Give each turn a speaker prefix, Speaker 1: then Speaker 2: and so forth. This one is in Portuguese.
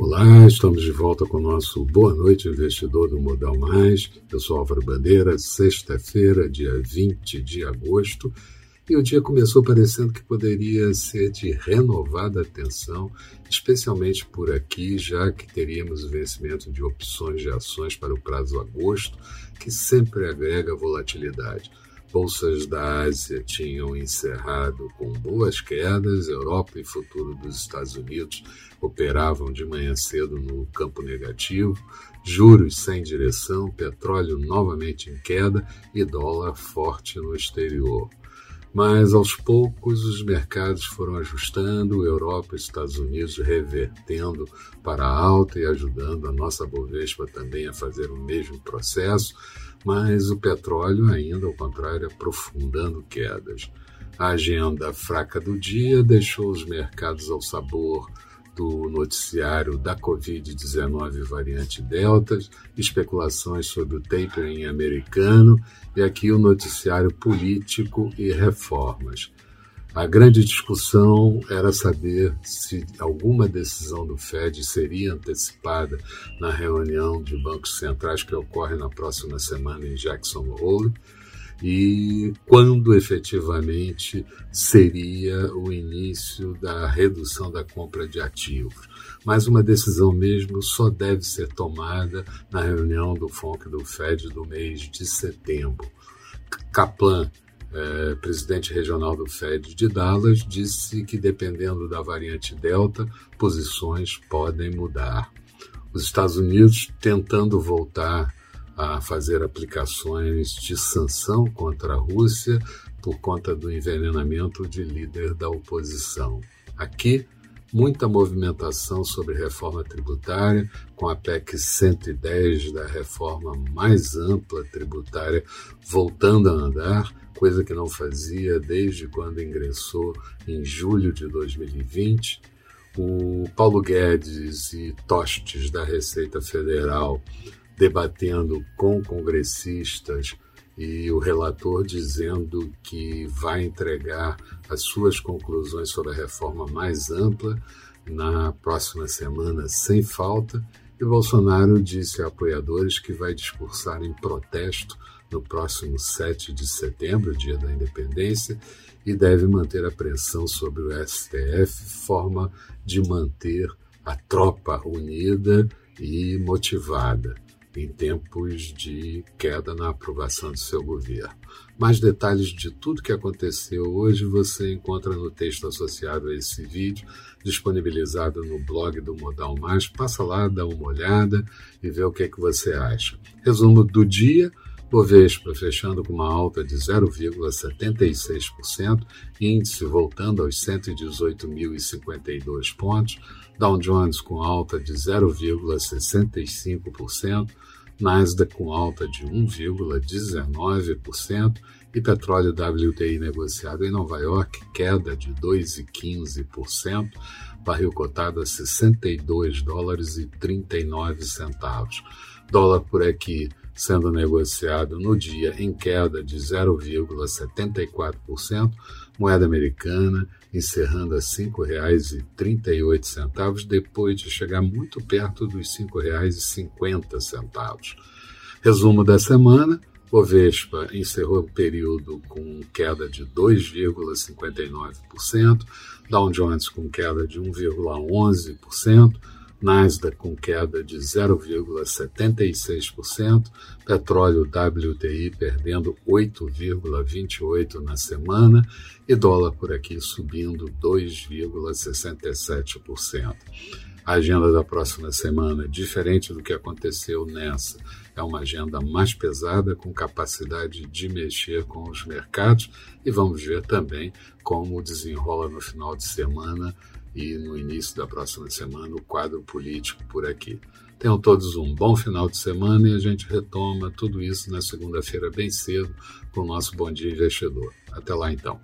Speaker 1: Olá, estamos de volta com o nosso Boa Noite Investidor do Modal Mais. Eu sou Álvaro Bandeira, sexta-feira, dia 20 de agosto, e o dia começou parecendo que poderia ser de renovada atenção, especialmente por aqui, já que teríamos o vencimento de opções de ações para o prazo agosto, que sempre agrega volatilidade. Bolsas da Ásia tinham encerrado com boas quedas, Europa e futuro dos Estados Unidos operavam de manhã cedo no campo negativo, juros sem direção, petróleo novamente em queda e dólar forte no exterior. Mas aos poucos os mercados foram ajustando, Europa e Estados Unidos revertendo para alta e ajudando a nossa Bovespa também a fazer o mesmo processo, mas o petróleo ainda, ao contrário, aprofundando quedas. A agenda fraca do dia deixou os mercados ao sabor do noticiário da Covid-19 variante Delta, especulações sobre o tapering americano e aqui o noticiário político e reformas. A grande discussão era saber se alguma decisão do Fed seria antecipada na reunião de bancos centrais que ocorre na próxima semana em Jackson Hole e quando efetivamente seria o início da redução da compra de ativos. Mas uma decisão mesmo só deve ser tomada na reunião do FONC do FED do mês de setembro. Kaplan, eh, presidente regional do Fed de Dallas, disse que dependendo da variante Delta, posições podem mudar. Os Estados Unidos tentando voltar a fazer aplicações de sanção contra a Rússia por conta do envenenamento de líder da oposição. Aqui, muita movimentação sobre reforma tributária, com a PEC 110 da reforma mais ampla tributária voltando a andar, coisa que não fazia desde quando ingressou em julho de 2020. O Paulo Guedes e Tostes da Receita Federal debatendo com congressistas e o relator dizendo que vai entregar as suas conclusões sobre a reforma mais ampla na próxima semana, sem falta. E Bolsonaro disse a apoiadores que vai discursar em protesto no próximo 7 de setembro, dia da independência, e deve manter a pressão sobre o STF, forma de manter a tropa unida e motivada em tempos de queda na aprovação do seu governo. Mais detalhes de tudo que aconteceu hoje você encontra no texto associado a esse vídeo, disponibilizado no blog do Modal Mais. Passa lá, dá uma olhada e vê o que, é que você acha. Resumo do dia. Bovespa fechando com uma alta de 0,76%, índice voltando aos 118.052 pontos, Dow Jones com alta de 0,65%, Nasdaq com alta de 1,19% e petróleo WTI negociado em Nova York queda de 2,15%, barril cotado a 62 dólares e 39 centavos. Dólar por aqui sendo negociado no dia em queda de 0,74%, moeda americana encerrando a R$ 5,38 depois de chegar muito perto dos R$ 5,50. Resumo da semana: Bovespa encerrou o período com queda de 2,59%, Dow Jones com queda de 1,11%, Nasdaq com queda de 0,76%, petróleo WTI perdendo 8,28% na semana e dólar por aqui subindo 2,67%. A agenda da próxima semana, diferente do que aconteceu nessa, é uma agenda mais pesada, com capacidade de mexer com os mercados, e vamos ver também como desenrola no final de semana e no início da próxima semana o quadro político por aqui. Tenham todos um bom final de semana e a gente retoma tudo isso na segunda-feira bem cedo com o nosso Bom Dia Investidor. Até lá então.